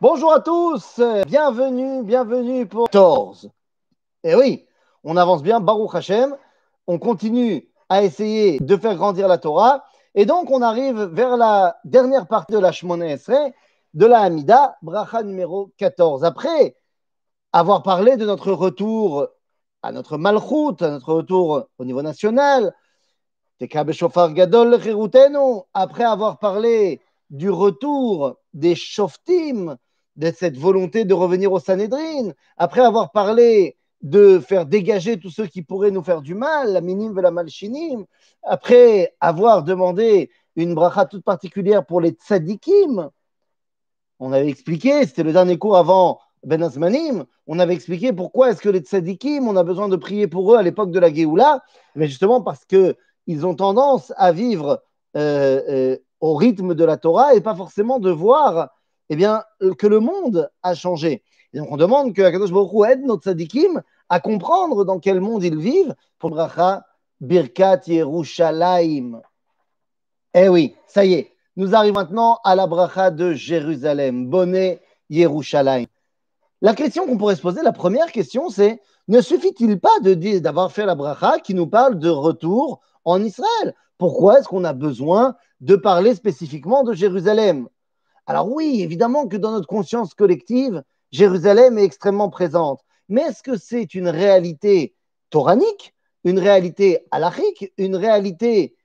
Bonjour à tous, bienvenue, bienvenue pour 14. Et oui, on avance bien, Baruch Hashem, on continue à essayer de faire grandir la Torah, et donc on arrive vers la dernière partie de la Shmona Esrei, de la Hamida, bracha numéro 14. Après avoir parlé de notre retour à notre malchut, à notre retour au niveau national, Gadol après avoir parlé du retour des shoftim, de cette volonté de revenir au Sanhedrin, après avoir parlé de faire dégager tous ceux qui pourraient nous faire du mal, la minim et la malchinim, après avoir demandé une bracha toute particulière pour les tzadikim, on avait expliqué, c'était le dernier cours avant Ben Azmanim, on avait expliqué pourquoi est-ce que les tzadikim, on a besoin de prier pour eux à l'époque de la Géoula, mais justement parce qu'ils ont tendance à vivre euh, euh, au rythme de la Torah et pas forcément de voir eh bien, que le monde a changé. Et donc on demande que Akadosh Baruch aide notre tzadikim à comprendre dans quel monde ils vivent pour bracha Birkat Yerushalayim. Eh oui, ça y est, nous arrivons maintenant à la bracha de Jérusalem, Bonnet Yerushalayim. La question qu'on pourrait se poser, la première question, c'est ne suffit-il pas d'avoir fait la bracha qui nous parle de retour en Israël? Pourquoi est-ce qu'on a besoin de parler spécifiquement de Jérusalem? Alors oui, évidemment que dans notre conscience collective, Jérusalem est extrêmement présente. Mais est-ce que c'est une réalité toranique, une réalité halachique, une réalité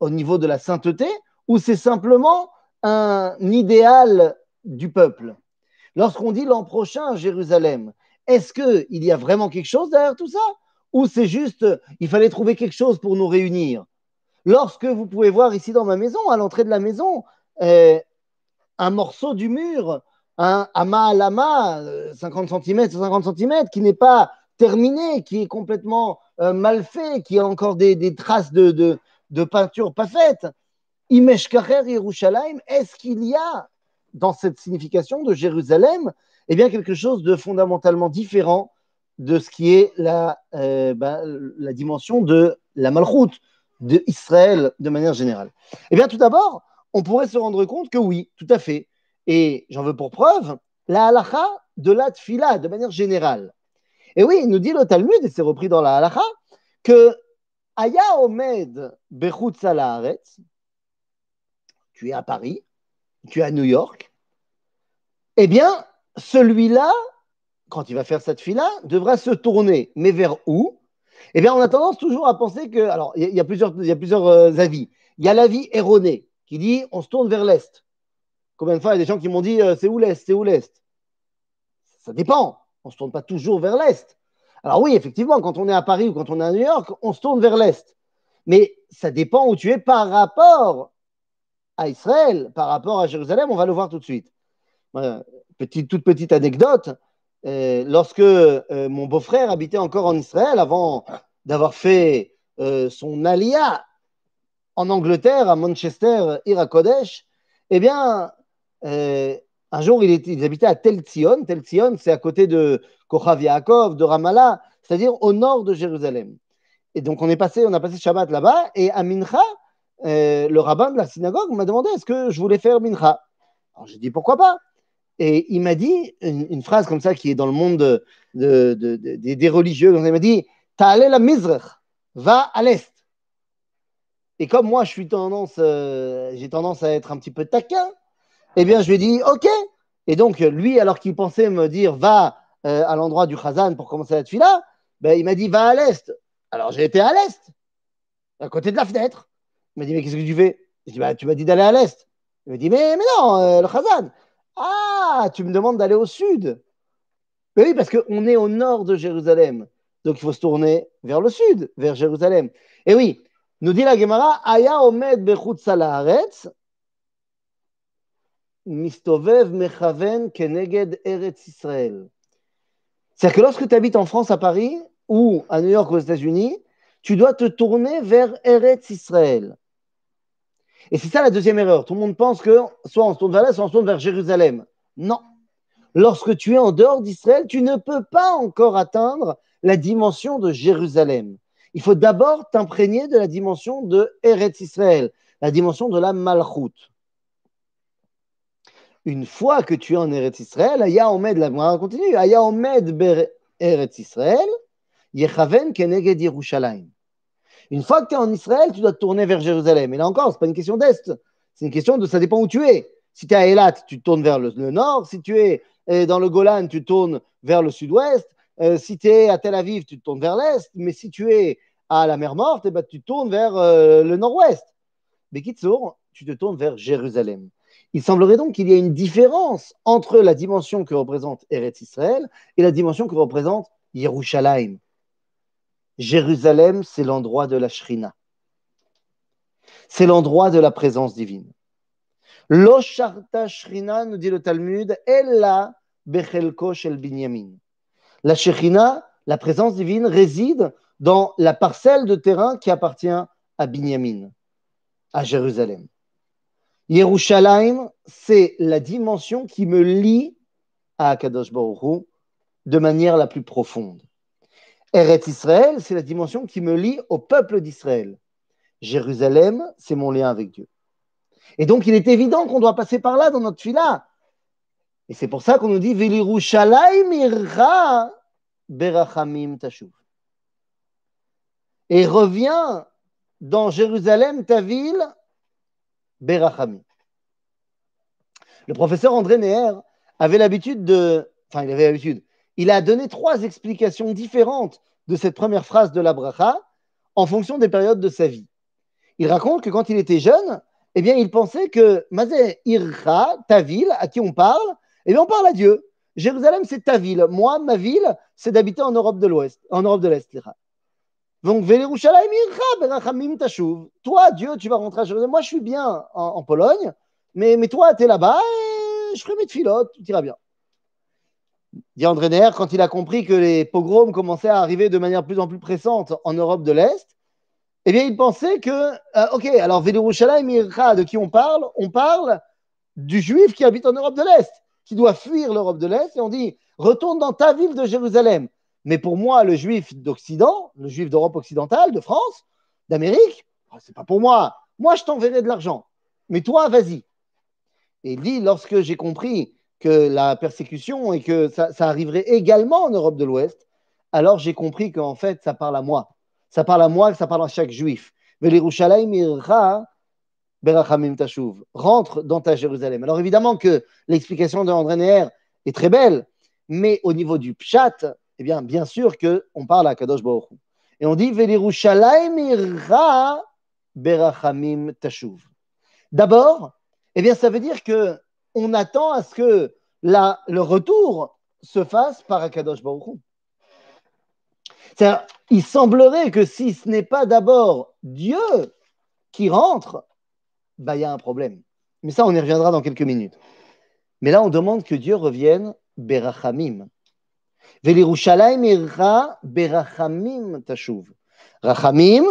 au niveau de la sainteté, ou c'est simplement un idéal du peuple? Lorsqu'on dit l'an prochain Jérusalem, est-ce qu'il y a vraiment quelque chose derrière tout ça Ou c'est juste, il fallait trouver quelque chose pour nous réunir? Lorsque vous pouvez voir ici dans ma maison, à l'entrée de la maison, euh, un morceau du mur, un amas à lama, 50 cm 50 cm, qui n'est pas terminé, qui est complètement euh, mal fait, qui a encore des, traces de, peinture pas faite. Imesh Kacher Yerushalayim, est-ce qu'il y a dans cette signification de Jérusalem eh bien, quelque chose de fondamentalement différent de ce qui est la, euh, la dimension de la malchoute d'Israël de manière générale? Eh bien, tout d'abord, on pourrait se rendre compte que oui, tout à fait. Et j'en veux pour preuve la halacha de la tfila, de manière générale. Et oui, il nous dit le Talmud, et c'est repris dans la halacha, que Aya Omed Bechut tu es à Paris, tu es à New York, eh bien, celui-là, quand il va faire cette fila, devra se tourner. Mais vers où? Eh bien, on a tendance toujours à penser que. Alors, il y, a plusieurs, y a plusieurs euh, avis. Il y a l'avis erroné qui dit on se tourne vers l'Est. Combien de fois il y a des gens qui m'ont dit euh, c'est où l'Est C'est où l'Est? Ça dépend. On ne se tourne pas toujours vers l'Est. Alors oui, effectivement, quand on est à Paris ou quand on est à New York, on se tourne vers l'Est. Mais ça dépend où tu es par rapport à Israël, par rapport à Jérusalem, on va le voir tout de suite. petite, toute petite anecdote, euh, lorsque euh, mon beau-frère habitait encore en Israël, avant d'avoir fait son alia en Angleterre, à Manchester, Irakodesh, eh bien, euh, un jour, il, était, habitait à Tel Tzion. Tel Tzion, c'est à côté de Kochav Yaakov, de Ramallah, c'est-à-dire au nord de Jérusalem. Et donc, on, est passé, on a passé Shabbat là-bas, et à Mincha, euh, le rabbin de la synagogue m'a demandé est-ce que je voulais faire Mincha? Alors, j'ai dit pourquoi pas? Et il m'a dit une, phrase comme ça qui est dans le monde des religieux. il m'a dit allé la Mizrach, va à l'est. Et comme moi, je suis tendance, euh, j'ai tendance à être un petit peu taquin, eh bien, je lui ai dit OK. Et donc, lui, alors qu'il pensait me dire va euh, à l'endroit du Khazan pour commencer la tefila, ben, il m'a dit va à l'est. Alors, j'ai été à l'est, à côté de la fenêtre. Il m'a dit mais qu'est-ce que tu fais? Je dit bah, tu m'as dit d'aller à l'est. Il m'a dit mais, mais non, euh, le Khazan. Ah, tu me demandes d'aller au sud. Mais oui, parce qu'on est au nord de Jérusalem. Donc, il faut se tourner vers le sud, vers Jérusalem. Et oui, nous dit la Gemara, Aya omed mistovev mechaven keneged eretz Israël. C'est-à-dire que lorsque tu habites en France, à Paris, ou à New York, aux États-Unis, tu dois te tourner vers Eretz Israël. Et c'est ça la deuxième erreur. Tout le monde pense que soit on se tourne vers là, soit on se tourne vers Jérusalem. Non. Lorsque tu es en dehors d'Israël, tu ne peux pas encore atteindre la dimension de Jérusalem il faut d'abord t'imprégner de la dimension de Eretz Israël, la dimension de la Malchut. une fois que tu es en Eretz Israël, Aya Omed, la continue, Aya Omed Eretz Israël, Yechaven Keneged Yerushalayim. Une fois que tu es en Israël, tu dois te tourner vers Jérusalem. Et là encore, ce n'est pas une question d'Est, c'est une question de ça dépend où tu es. Si tu es à Eilat, tu tournes vers le, nord. Si tu es euh, dans le Golan, tu tournes vers le sud-ouest. Euh, si tu es à Tel Aviv, tu te tournes vers l'est. Mais si tu es à la mer Morte, eh ben, tu te tournes vers euh, le nord-ouest. Mais Kitsour, tu te tournes vers Jérusalem. Il semblerait donc qu'il y ait une différence entre la dimension que représente Eretz Israël et la dimension que représente Yerushalayim. Jérusalem, c'est l'endroit de la Shrina. C'est l'endroit de la présence divine. Lo Shrina, nous dit le Talmud, Ella Bechelko Shel Binyamin. La Shrina, la présence divine, réside dans la parcelle de terrain qui appartient à Binyamin, à Jérusalem. Yerushalayim, c'est la dimension qui me lie à Akadosh Baruch de manière la plus profonde. Eretz Israël, c'est la dimension qui me lie au peuple d'Israël. Jérusalem, c'est mon lien avec Dieu. Et donc, il est évident qu'on doit passer par là dans notre fila. Et c'est pour ça qu'on nous dit berachamim tashuv. Et reviens dans Jérusalem, ta ville, berachamim. Le professeur André Neher avait l'habitude de. Enfin, il avait l'habitude il a donné trois explications différentes de cette première phrase de la bracha en fonction des périodes de sa vie. Il raconte que quand il était jeune, eh bien, il pensait que Mazé Irra, ta ville, à qui on parle, eh bien, on parle à Dieu. Jérusalem, c'est ta ville. Moi, ma ville, c'est d'habiter en Europe de l'Ouest, en Europe de l'Est. Donc, Toi, Dieu, tu vas rentrer à Jérusalem. Moi, je suis bien en, Pologne, mais, mais toi, tu es là-bas et je ferai mes filotes, tout ira bien dit André Neher, quand il a compris que les pogroms commençaient à arriver de manière plus en plus pressante en Europe de l'Est, eh bien, il pensait que, euh, ok, alors Vélerushalayim de qui on parle? On parle du juif qui habite en Europe de l'Est, qui doit fuir l'Europe de l'Est, et on dit, retourne dans ta ville de Jérusalem. Mais pour moi, le juif d'Occident, le juif d'Europe occidentale, de France, d'Amérique, oh, c'est pas pour moi. Moi, je t'enverrai de l'argent. Mais toi, vas-y. Et il dit, lorsque j'ai compris que la persécution et que ça, arriverait également en Europe de l'Ouest, alors j'ai compris qu'en fait, ça parle à moi. Ça parle à moi, ça parle à chaque juif. Rentre dans ta Jérusalem. Alors évidemment que l'explication de André Neher est très belle, mais au niveau du pshat, eh bien, bien sûr qu'on parle à Kadosh Baruch Et on dit berachamim tashuv. D'abord, eh bien, ça veut dire que on attend à ce que le retour se fasse par Akadosh Baruch il semblerait que si ce n'est pas d'abord Dieu qui rentre, bah, il y a un problème. Mais ça, on y reviendra dans quelques minutes. Mais là, on demande que Dieu revienne berachamim. Velirushalayim ira berachamim tashuv. Rachamim,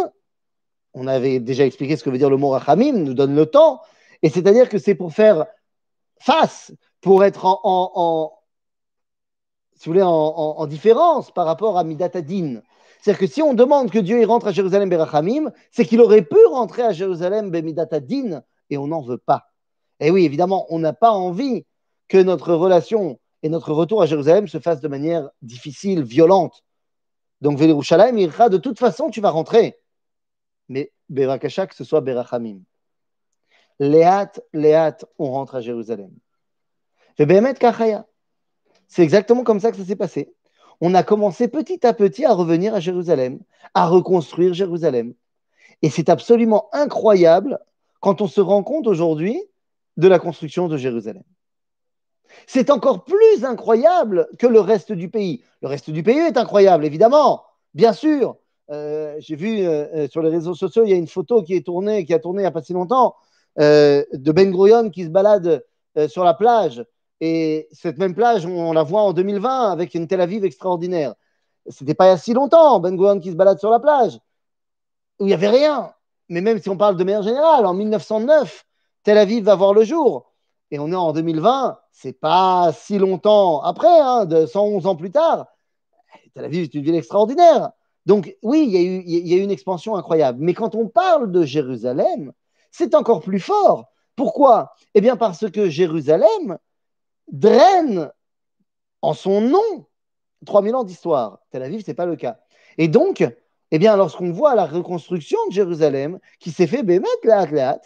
on avait déjà expliqué ce que veut dire le mot rachamim, nous donne le temps. Et c'est-à-dire que c'est pour faire face pour être en, si vous voulez, en, différence par rapport à Midatadin. C'est-à-dire que si on demande que Dieu y rentre à Jérusalem Berachamim, c'est qu'il aurait pu rentrer à Jérusalem Bemidatadin et on n'en veut pas. Et oui, évidemment, on n'a pas envie que notre relation et notre retour à Jérusalem se fasse de manière difficile, violente. Donc, Vélerushalayim, ira de toute façon, tu vas rentrer. Mais Berakasha, que ce soit Berachamim. Léat, Léat, on rentre à Jérusalem. C'est exactement comme ça que ça s'est passé. On a commencé petit à petit à revenir à Jérusalem, à reconstruire Jérusalem. Et c'est absolument incroyable quand on se rend compte aujourd'hui de la construction de Jérusalem. C'est encore plus incroyable que le reste du pays. Le reste du pays est incroyable, évidemment, bien sûr. Euh, j'ai vu euh, euh, sur les réseaux sociaux, il y a une photo qui est tournée, qui a tourné il n'y a pas si longtemps, de Ben Gurion qui se balade sur la plage. Et cette même plage, on, la voit en 2020 avec une Tel Aviv extraordinaire. C'était pas il y a si longtemps, Ben Gurion qui se balade sur la plage, où il n'y avait rien. Mais même si on parle de manière générale, en 1909, Tel Aviv va voir le jour. Et on est en 2020, c'est pas si longtemps après, hein, de 111 ans plus tard. Tel Aviv est une ville extraordinaire. Donc oui, il y a eu une expansion incroyable. Mais quand on parle de Jérusalem, c'est encore plus fort Pourquoi? Eh bien parce que Jérusalem draine en son nom 3000 ans d'histoire. Tel Aviv, ce n'est pas le cas. Et donc, eh bien, lorsqu'on voit la reconstruction de Jérusalem qui s'est fait Bémet, Léat,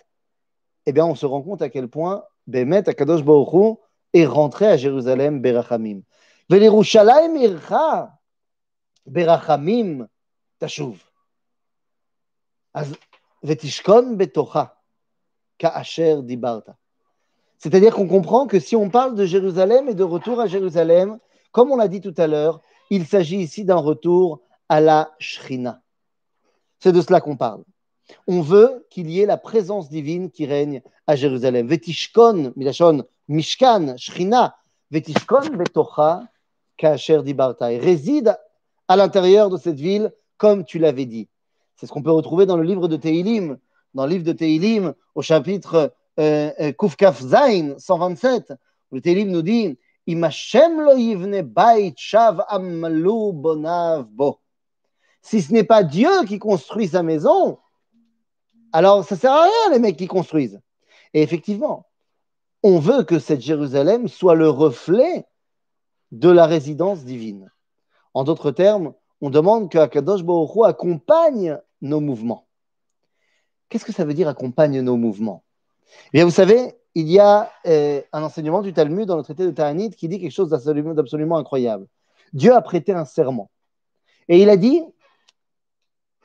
eh bien, on se rend compte à quel point Bémet, Akadosh Baruch est rentré à Jérusalem, Berachamim. Ircha, Berachamim, tashuv. Vetishkon betocha, ka'asher dibarta. C'est-à-dire qu'on comprend que si on parle de Jérusalem et de retour à Jérusalem, comme on l'a dit tout à l'heure, il s'agit ici d'un retour à la Shrina. C'est de cela qu'on parle. On veut qu'il y ait la présence divine qui règne à Jérusalem. Vetishkon, milachon, mishkan, Shrina, vetishkon betocha, kasher dibarta. Et réside à l'intérieur de cette ville, comme tu l'avais dit. C'est ce qu'on peut retrouver dans le livre de Tehilim, dans le livre de Tehilim, au chapitre euh, euh, Kufkaf Zain 127, où le Tehilim nous dit si ce n'est pas Dieu qui construit sa maison, alors ça ne sert à rien les mecs qui construisent. Et effectivement, on veut que cette Jérusalem soit le reflet de la résidence divine. En d'autres termes, on demande que Akadosh Baruch accompagne nos mouvements. Qu'est-ce que ça veut dire accompagne nos mouvements? Eh bien, vous savez, il y a euh, un enseignement du Talmud dans le traité de Ta'anit qui dit quelque chose d'absolument incroyable. Dieu a prêté un serment. Et il a dit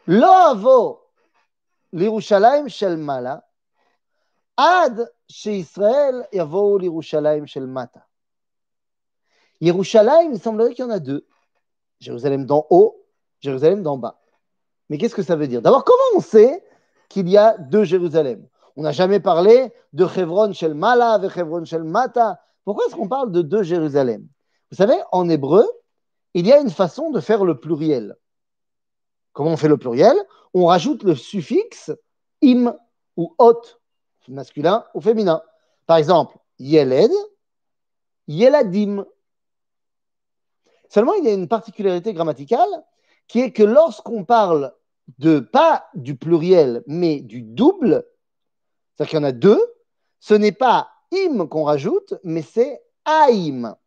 Lo avo l'Irushalayim shel mala ad yavo l'Irushalayim shel mata. Yerushalayim, il semblerait qu'il y en a deux. Jérusalem d'en haut, Jérusalem d'en bas. Mais qu'est-ce que ça veut dire? D'abord, comment on sait qu'il y a deux Jérusalem? On n'a jamais parlé de Chevron Shel Mala et Chevron Shel Mata. Pourquoi est-ce qu'on parle de deux Jérusalem? Vous savez, en hébreu, il y a une façon de faire le pluriel. Comment on fait le pluriel? On rajoute le suffixe im ou ot, masculin ou féminin. Par exemple, yeled, yeladim. Seulement, il y a une particularité grammaticale qui est que lorsqu'on parle de pas du pluriel, mais du double, c'est-à-dire qu'il y en a deux. Ce n'est pas im qu'on rajoute, mais c'est aim.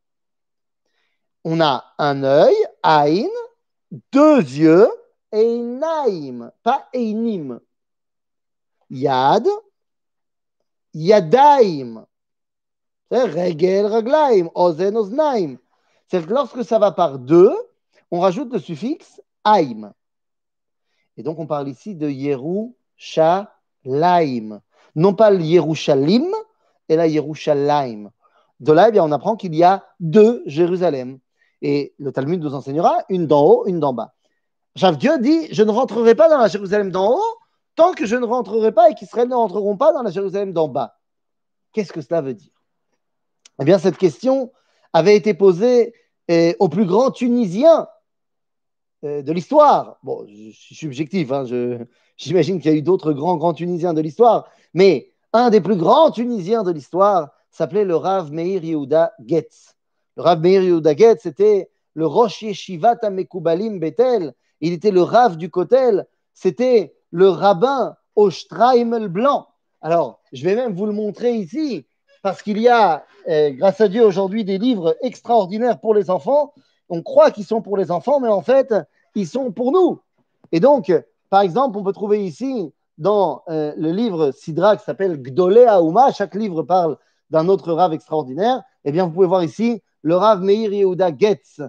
On a un œil, ain, deux yeux, einaim, pas einim. Yad, yadaim. Regel, raglaim, ozen, oznaim. C'est que lorsque ça va par deux, on rajoute le suffixe aim. Et donc on parle ici de Yeru, Laim non pas le Yerushalim, et la Yerushalayim. De là, eh bien, on apprend qu'il y a deux Jérusalem. Et le Talmud nous enseignera une d'en haut, une d'en bas. Dieu dit Je ne rentrerai pas dans la Jérusalem d'en haut tant que je ne rentrerai pas et qu'Israël ne rentreront pas dans la Jérusalem d'en bas. Qu'est-ce que cela veut dire? Eh bien, cette question avait été posée eh, au plus grand Tunisien eh, de l'histoire. Bon, je suis subjectif, hein, j'imagine qu'il y a eu d'autres grands, grands Tunisiens de l'histoire, mais un des plus grands Tunisiens de l'histoire s'appelait le Rav Meir Yehuda Getz. Le Rav Meir Yehuda Getz était le Rosh Yeshivat Amekubalim Betel. Il était le Rav du Kotel. C'était le rabbin au Streimel blanc. Alors, je vais même vous le montrer ici, parce qu'il y a, euh, grâce à Dieu, aujourd'hui des livres extraordinaires pour les enfants. On croit qu'ils sont pour les enfants, mais en fait, ils sont pour nous. Et donc, par exemple, on peut trouver ici dans euh, le livre Sidra qui s'appelle Gdolé Aouma, chaque livre parle d'un autre Rav extraordinaire, eh bien, vous pouvez voir ici le Rav Meir Yehuda Getz.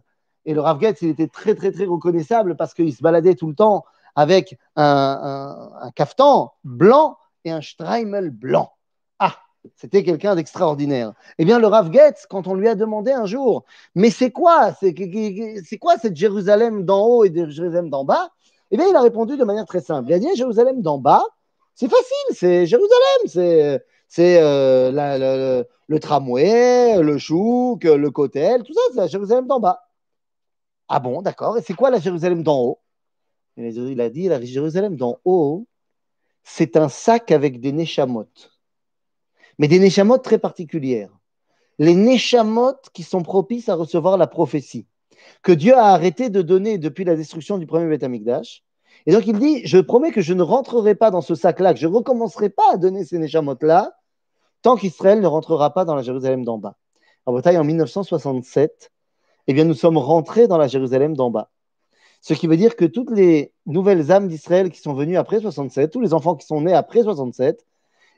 Et le Rav Getz, il était très, très, reconnaissable parce qu'il se baladait tout le temps avec un, un, kaftan blanc et un streimel blanc. Ah, c'était quelqu'un d'extraordinaire. Eh bien, le Rav Getz, quand on lui a demandé un jour, mais c'est quoi, c'est quoi cette Jérusalem d'en haut et Jérusalem d'en bas? Eh bien, il a répondu de manière très simple. Il a dit Jérusalem d'en bas, c'est facile, c'est Jérusalem, c'est euh, le, tramway, le chouk, le cotel, tout ça, c'est la Jérusalem d'en bas. Ah bon, d'accord. Et c'est quoi la Jérusalem d'en haut? Il a dit la Jérusalem d'en haut, c'est un sac avec des neshamot. Mais des neshamot très particulières. Les neshamot qui sont propices à recevoir la prophétie que Dieu a arrêté de donner depuis la destruction du premier Beth Amikdash. Et donc il dit, je promets que je ne rentrerai pas dans ce sac-là, que je ne recommencerai pas à donner ces neshamot-là, tant qu'Israël ne rentrera pas dans la Jérusalem d'en bas. En bataille en 1967, eh bien, nous sommes rentrés dans la Jérusalem d'en bas. Ce qui veut dire que toutes les nouvelles âmes d'Israël qui sont venues après 67, tous les enfants qui sont nés après 67,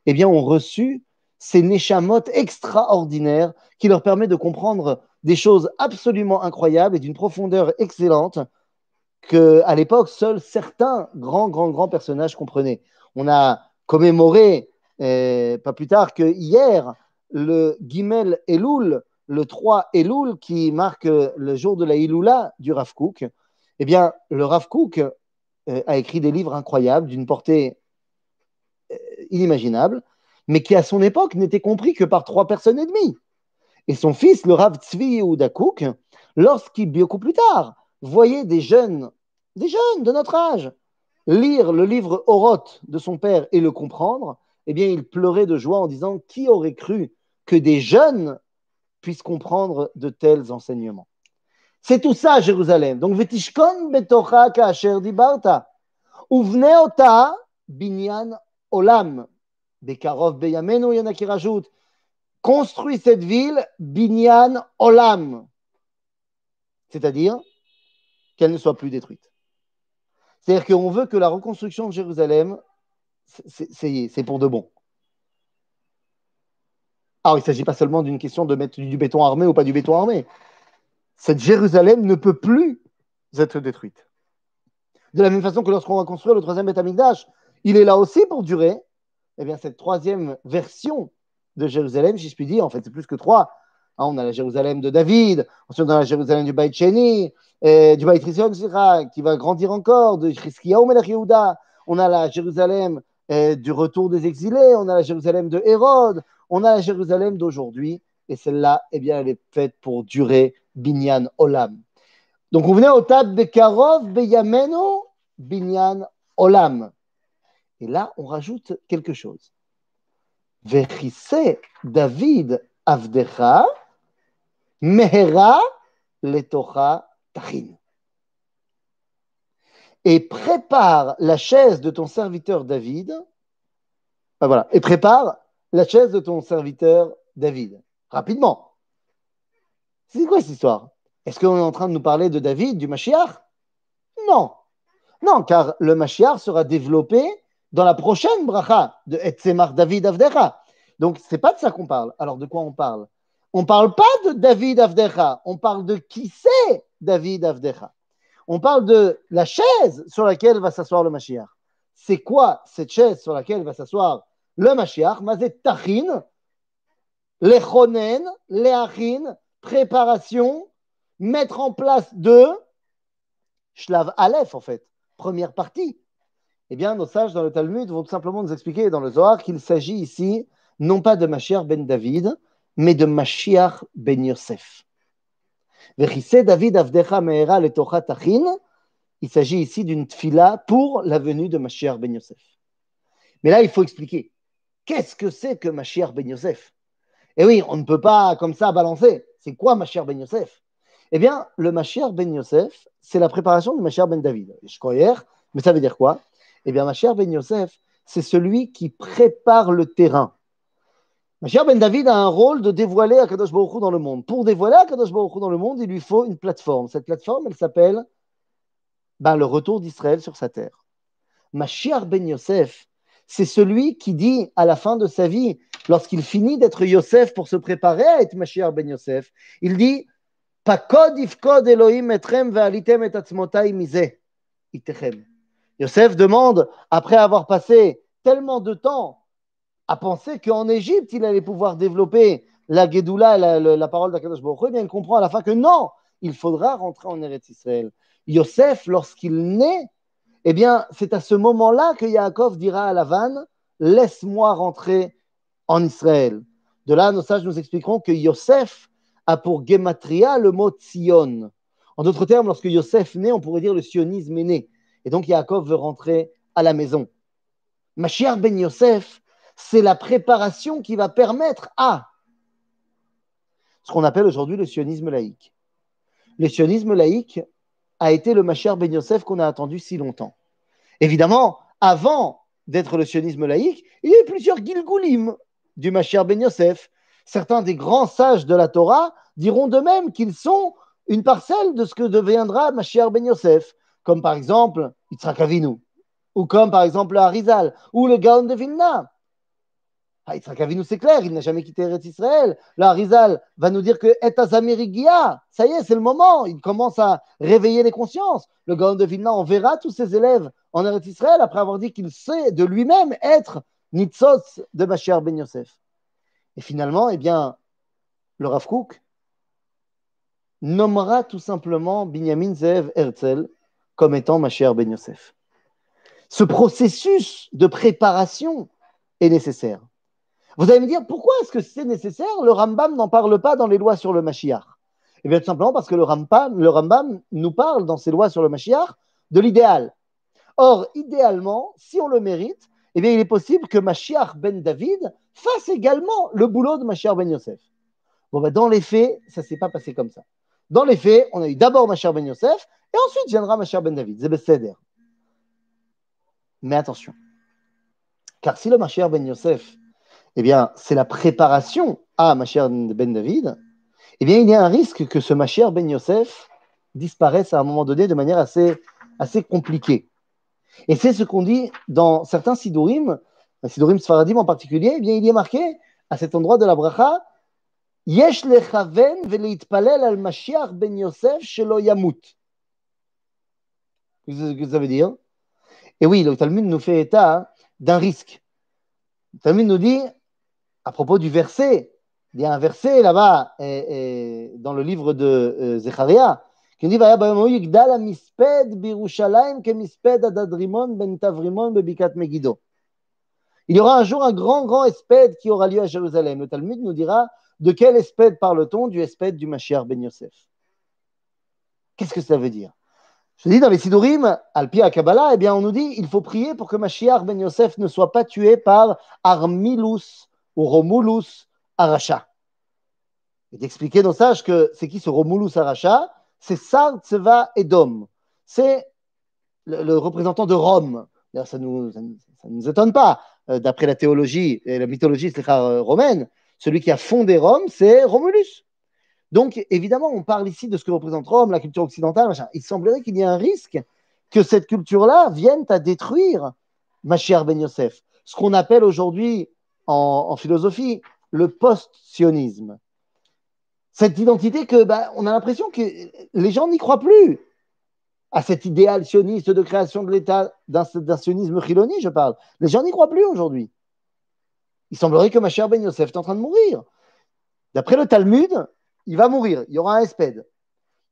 eh ont reçu ces neshamot extraordinaires qui leur permettent de comprendre des choses absolument incroyables et d'une profondeur excellente que, à l'époque, seuls certains grands, grands, grands personnages comprenaient. On a commémoré, eh, pas plus tard que hier, le Gimel Elul, le 3 Elul, qui marque le jour de la Iloula du Rav Kook. Eh bien, le Rav Kook euh, a écrit des livres incroyables d'une portée euh, inimaginable, mais qui à son époque n'était compris que par trois personnes et demie. Et son fils, le Rav Tzvi Yehuda Kook, lorsqu'il, beaucoup plus tard, voyait des jeunes, des jeunes de notre âge, lire le livre Oroth de son père et le comprendre, eh bien, il pleurait de joie en disant Qui aurait cru que des jeunes puissent comprendre de tels enseignements? C'est tout ça, Jérusalem. Donc, Vetishkon betocha kasher dibarta. Uvneota binyan olam. Bekarov beyamenu, il qui. Construis cette ville, binyan olam. C'est-à-dire qu'elle ne soit plus détruite. C'est-à-dire qu'on veut que la reconstruction de Jérusalem, c'est pour de bon. Alors, il ne s'agit pas seulement d'une question de mettre du béton armé ou pas du béton armé. Cette Jérusalem ne peut plus être détruite. De la même façon que lorsqu'on va construire le troisième Betamikdash, il est là aussi pour durer. Eh bien, cette troisième version de Jérusalem, si je dire, en fait, c'est plus que trois. Hein, on a la Jérusalem de David, ensuite on a la Jérusalem du Baït Sheni, du Baït Rishon, qui va grandir encore, de Chriskiyahu Melech Yehuda. On a la Jérusalem du retour des exilés, on a la Jérusalem de Hérode, on a la Jérusalem d'aujourd'hui, et celle-là, eh bien, elle est faite pour durer Binyan Olam. Donc, on venait au Tab Bekarov Beyameno Binyan Olam. Et là, on rajoute quelque chose. David Avdecha Tachin. Et prépare la chaise de ton serviteur David. Ah, voilà. Et prépare la chaise de ton serviteur David. Rapidement. C'est quoi cette histoire? Est-ce qu'on est en train de nous parler de David, du Mashiach? Non. Non, car le Mashiach sera développé dans la prochaine bracha de Etzemar David Avdecha. Donc, ce n'est pas de ça qu'on parle. Alors, de quoi on parle? On ne parle pas de David Avdecha, on parle de qui c'est David Avdecha. On parle de la chaise sur laquelle va s'asseoir le Mashiach. C'est quoi cette chaise sur laquelle va s'asseoir le Mashiach, Mazet Tachin, Lechonen, Leachin, préparation, mettre en place de Shlav Aleph, en fait, première partie. Eh bien, nos sages dans le Talmud vont simplement nous expliquer dans le Zohar qu'il s'agit ici non pas de Mashiach ben David, mais de Mashiach ben Yosef. David Tachin, il s'agit ici d'une tfila pour la venue de Mashiach ben Yosef. Mais là, il faut expliquer. Qu'est-ce que c'est que Mashiach ben Yosef? Eh oui, on ne peut pas comme ça balancer. C'est quoi Mashiach ben Yosef? Eh bien, le Mashiach ben Yosef, c'est la préparation du Mashiach ben David. Je crois hier, mais ça veut dire quoi? Eh bien, Mashiach ben Yosef, c'est celui qui prépare le terrain. Mashiach ben David a un rôle de dévoiler Akadosh Baruch dans le monde. Pour dévoiler Akadosh Baruch dans le monde, il lui faut une plateforme. Cette plateforme, elle s'appelle ben, le retour d'Israël sur sa terre. Mashiach ben Yosef, c'est celui qui dit à la fin de sa vie, lorsqu'il finit d'être Yosef pour se préparer à être Mashiach ben Yosef, il dit Pakod ifkod Elohim etrem ve'alitem et atzmotai mize itechem. Yosef demande, après avoir passé tellement de temps à penser qu'en Égypte, il allait pouvoir développer la Gedoula, la, la, parole d'Akadosh Baruch bien il comprend à la fin que non, il faudra rentrer en Eretz Israël. Yosef, lorsqu'il naît, eh bien, c'est à ce moment-là que Yaakov dira à Lavan Laisse-moi rentrer en Israël. De là, nos sages nous expliqueront que Yosef a pour gematria le mot Tzion. En d'autres termes, lorsque Yosef naît, on pourrait dire le sionisme est né. Et donc Yaakov veut rentrer à la maison. Mashiach ben Yosef, c'est la préparation qui va permettre à ce qu'on appelle aujourd'hui le sionisme laïque. Le sionisme laïque, a été le Mashiach Ben Yosef qu'on a attendu si longtemps. Évidemment, avant d'être le sionisme laïque, il y a eu plusieurs Gilgulim. du Mashiach ben Yosef. Certains des grands sages de la Torah diront de même qu'ils sont une parcelle de ce que deviendra Mashiach ben Yosef, comme par exemple Yitzhak Avinu, ou comme par exemple le Harizal, ou le Gaon de Vilna. Ah, Avinu, c'est clair, il n'a jamais quitté Eretz Israël. Le Harizal va nous dire que Et Azamirigia, ça y est, c'est le moment, il commence à réveiller les consciences. Le Gaon de Vilna, on verra tous ses élèves en Eretz Israël après avoir dit qu'il sait de lui-même être Nitzos de Mashiach ben Yosef. Et finalement, eh bien, le Rav nommera tout simplement Binyamin Zev Herzl comme étant Mashiach ben Yosef. Ce processus de préparation est nécessaire. Vous allez me dire, pourquoi est-ce que c'est nécessaire? Le Rambam n'en parle pas dans les lois sur le Mashiach. Eh bien, tout simplement parce que le Rambam, le Rambam nous parle dans ses lois sur le Mashiach de l'idéal. Or, idéalement, si on le mérite, eh bien, il est possible que Mashiach ben David fasse également le boulot de Mashiach ben Yosef. Bon, ben, dans les faits, ça ne s'est pas passé comme ça. Dans les faits, on a eu d'abord Mashiach ben Yosef, et ensuite viendra Mashiach ben David. Mais attention, car si le Mashiach ben Yosef eh bien, c'est la préparation à Mashiach ben David, eh bien, il y a un risque que ce Mashiach ben Yosef disparaisse à un moment donné de manière assez, assez compliquée. Et c'est ce qu'on dit dans certains Sidurim, Sidurim Sfaradim en particulier, eh bien, il y est marqué à cet endroit de la bracha Yesh lechaven veleitpalel al Mashiach ben Yosef shelo yamut. Que ça veut dire Et oui, le Talmud nous fait état d'un risque. Le Talmud nous dit à propos du verset, il y a un verset là-bas dans le livre de euh, Zecharia qui dit ben Il y aura un jour un grand, grand espède qui aura lieu à Jérusalem. Le Talmud nous dira de quel espède parle-t-on? Du espède du Mashiach ben Yosef. Qu'est-ce que ça veut dire? Je dis dans les Sidurim, Alpi à Kabbalah, eh bien on nous dit il faut prier pour que Mashiach ben Yosef ne soit pas tué par Armilus, ou Romulus Aracha. Et d'expliquer nos sages que c'est qui ce Romulus Aracha? C'est Sar Tseva Edom. C'est le, représentant de Rome. Ça ne nous, étonne pas. Euh, d'après la théologie et la mythologie euh, romaine, celui qui a fondé Rome, c'est Romulus. Donc, évidemment, on parle ici de ce que représente Rome, la culture occidentale. Il semblerait qu'il y ait un risque que cette culture-là vienne à détruire Mashiach ben Yosef. Ce qu'on appelle aujourd'hui en, philosophie, le post-sionisme. Cette identité que bah, on a l'impression que les gens n'y croient plus à cet idéal sioniste de création de l'État, d'un sionisme chiloni, je parle. Les gens n'y croient plus aujourd'hui. Il semblerait que ma chère Ben Yosef est en train de mourir. D'après le Talmud, il va mourir. Il y aura un espède.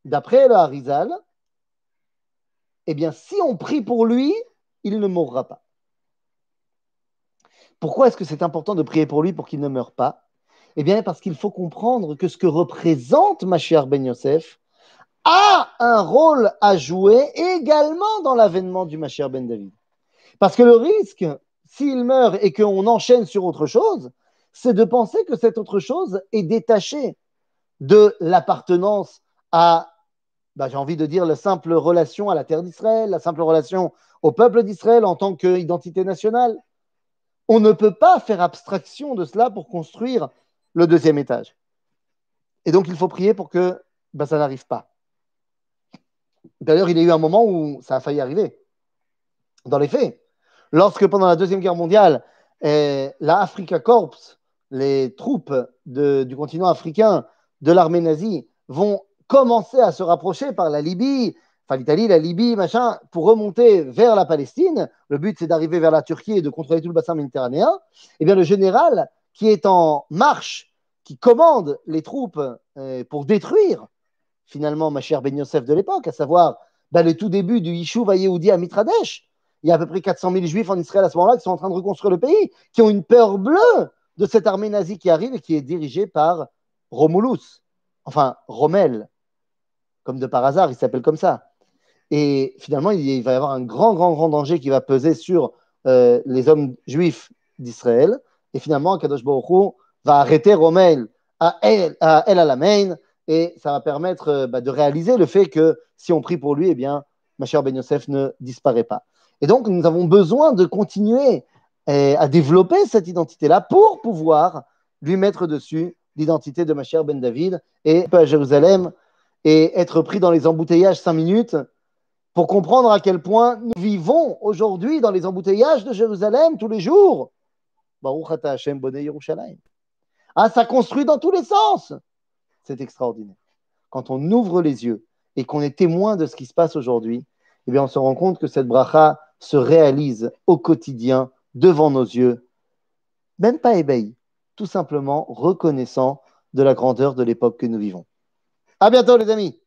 D'après le Harizal, eh bien, si on prie pour lui, il ne mourra pas. Pourquoi est-ce que c'est important de prier pour lui pour qu'il ne meure pas? Eh bien, parce qu'il faut comprendre que ce que représente Mashiach ben Yosef a un rôle à jouer également dans l'avènement du Mashiach ben David. Parce que le risque, s'il meurt et qu'on enchaîne sur autre chose, c'est de penser que cette autre chose est détachée de l'appartenance à, bah, j'ai envie de dire, la simple relation à la terre d'Israël, la simple relation au peuple d'Israël en tant qu'identité nationale on ne peut pas faire abstraction de cela pour construire le deuxième étage. Et donc, il faut prier pour que ben, ça n'arrive pas. D'ailleurs, il y a eu un moment où ça a failli arriver. Dans les faits, lorsque pendant la Deuxième Guerre mondiale, eh, la Africa Corps, les troupes du continent africain de l'armée nazie, vont commencer à se rapprocher par la Libye, enfin l'Italie, la Libye, machin, pour remonter vers la Palestine, le but c'est d'arriver vers la Turquie et de contrôler tout le bassin méditerranéen, eh bien le général qui est en marche, qui commande les troupes euh, pour détruire finalement ma chère Ben Yosef de l'époque, à savoir ben, le tout début du Yishuv Yehoudi à Mitradesh. Il y a à peu près 400 000 juifs en Israël à ce moment-là qui sont en train de reconstruire le pays, qui ont une peur bleue de cette armée nazie qui arrive et qui est dirigée par Romulus, enfin Rommel, comme de par hasard, il s'appelle comme ça. Et finalement, il va y avoir un grand, grand, grand danger qui va peser sur euh, les hommes juifs d'Israël. Et finalement, Kadosh Baruch va arrêter Rommel à El, Alamein. Et ça va permettre euh, bah, de réaliser le fait que si on prie pour lui, eh bien, ma chère Ben Yosef ne disparaît pas. Et donc, nous avons besoin de continuer à développer cette identité-là pour pouvoir lui mettre dessus l'identité de ma chère Ben David et à Jérusalem et être pris dans les embouteillages cinq minutes pour comprendre à quel point nous vivons aujourd'hui dans les embouteillages de Jérusalem tous les jours. Baruch Hashem Yerushalayim. Ah, ça construit dans tous les sens. C'est extraordinaire. Quand on ouvre les yeux et qu'on est témoin de ce qui se passe aujourd'hui, eh bien, on se rend compte que cette bracha se réalise au quotidien devant nos yeux, même pas ébahi, tout simplement reconnaissant de la grandeur de l'époque que nous vivons. À bientôt, les amis.